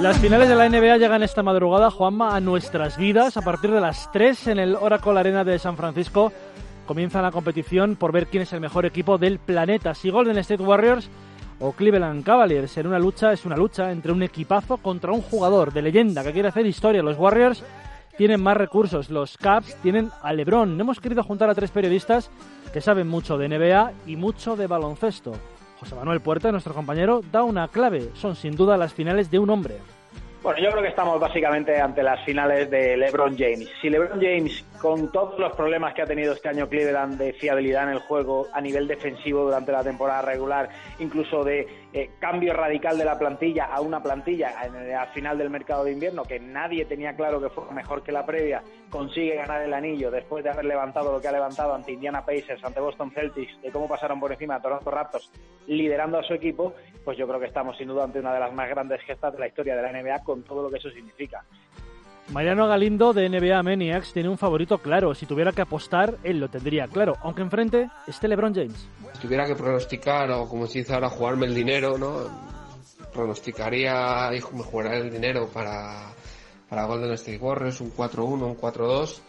Las finales de la NBA llegan esta madrugada, Juanma, a nuestras vidas. A partir de las 3 en el Oracle Arena de San Francisco comienza la competición por ver quién es el mejor equipo del planeta. Si Golden State Warriors o Cleveland Cavaliers. En una lucha es una lucha entre un equipazo contra un jugador de leyenda que quiere hacer historia. Los Warriors tienen más recursos, los Caps tienen a LeBron. Hemos querido juntar a tres periodistas que saben mucho de NBA y mucho de baloncesto. José Manuel Puerta, nuestro compañero, da una clave. Son sin duda las finales de un hombre. Bueno, yo creo que estamos básicamente ante las finales de LeBron James. Si LeBron James, con todos los problemas que ha tenido este año Cleveland de fiabilidad en el juego a nivel defensivo durante la temporada regular, incluso de eh, cambio radical de la plantilla a una plantilla al final del mercado de invierno que nadie tenía claro que fuera mejor que la previa, consigue ganar el anillo después de haber levantado lo que ha levantado ante Indiana Pacers, ante Boston Celtics, de cómo pasaron por encima de Toronto Raptors, liderando a su equipo, pues yo creo que estamos sin duda ante una de las más grandes gestas de la historia de la NBA todo lo que eso significa. Mariano Galindo de NBA Maniacs tiene un favorito claro. Si tuviera que apostar, él lo tendría claro. Aunque enfrente esté LeBron James. Si tuviera que pronosticar, o como se dice ahora, jugarme el dinero, ¿no? Pronosticaría y me jugaría el dinero para, para Golden State Warriors, un 4-1, un 4-2.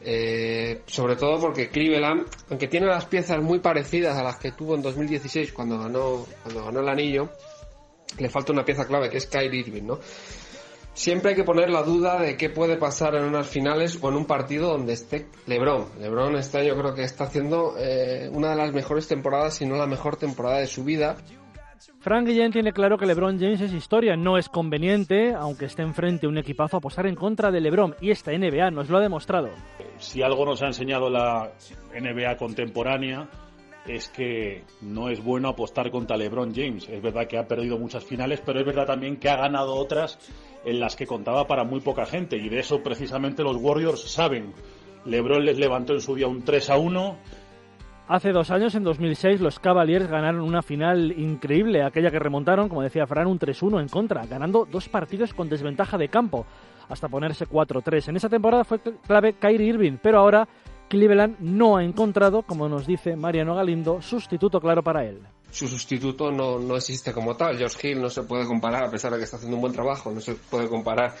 Eh, sobre todo porque Cleveland, aunque tiene las piezas muy parecidas a las que tuvo en 2016 cuando ganó, cuando ganó el anillo, le falta una pieza clave que es Kyrie Irving, ¿no? Siempre hay que poner la duda de qué puede pasar en unas finales o en un partido donde esté LeBron. LeBron este año creo que está haciendo eh, una de las mejores temporadas, si no la mejor temporada de su vida. Frank Guillén tiene claro que LeBron James es historia, no es conveniente, aunque esté enfrente un equipazo, apostar en contra de LeBron. Y esta NBA nos lo ha demostrado. Si algo nos ha enseñado la NBA contemporánea es que no es bueno apostar contra LeBron James. Es verdad que ha perdido muchas finales, pero es verdad también que ha ganado otras en las que contaba para muy poca gente. Y de eso precisamente los Warriors saben. LeBron les levantó en su día un 3 a 1. Hace dos años, en 2006, los Cavaliers ganaron una final increíble, aquella que remontaron, como decía Fran, un 3-1 en contra, ganando dos partidos con desventaja de campo, hasta ponerse 4-3. En esa temporada fue clave Kyrie Irving, pero ahora Cleveland no ha encontrado, como nos dice Mariano Galindo, sustituto claro para él. Su sustituto no, no existe como tal. George Hill no se puede comparar, a pesar de que está haciendo un buen trabajo, no se puede comparar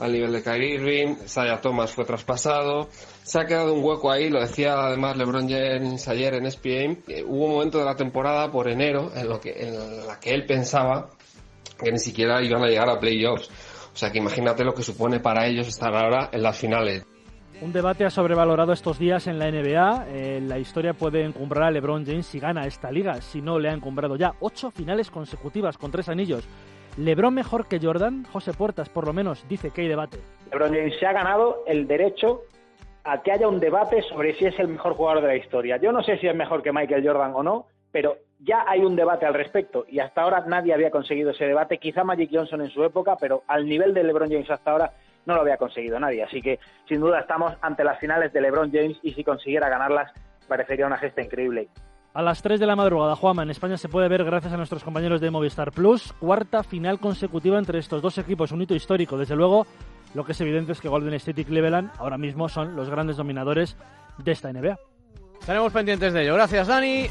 al nivel de Kyrie Irving. Saya Thomas fue traspasado. Se ha quedado un hueco ahí, lo decía además LeBron James ayer en ESPN. Hubo un momento de la temporada por enero en, lo que, en la que él pensaba que ni siquiera iban a llegar a playoffs. O sea que imagínate lo que supone para ellos estar ahora en las finales. Un debate ha sobrevalorado estos días en la NBA. La historia puede encumbrar a LeBron James si gana esta liga. Si no, le ha encumbrado ya ocho finales consecutivas con tres anillos. ¿LeBron mejor que Jordan? José Puertas, por lo menos, dice que hay debate. LeBron James se ha ganado el derecho a que haya un debate sobre si es el mejor jugador de la historia. Yo no sé si es mejor que Michael Jordan o no, pero ya hay un debate al respecto y hasta ahora nadie había conseguido ese debate. Quizá Magic Johnson en su época, pero al nivel de LeBron James hasta ahora no lo había conseguido nadie. Así que sin duda estamos ante las finales de LeBron James y si consiguiera ganarlas parecería una gesta increíble. A las 3 de la madrugada, Juanma, en España se puede ver gracias a nuestros compañeros de Movistar Plus, cuarta final consecutiva entre estos dos equipos, un hito histórico. Desde luego, lo que es evidente es que Golden State y Cleveland ahora mismo son los grandes dominadores de esta NBA. Estaremos pendientes de ello. Gracias, Dani.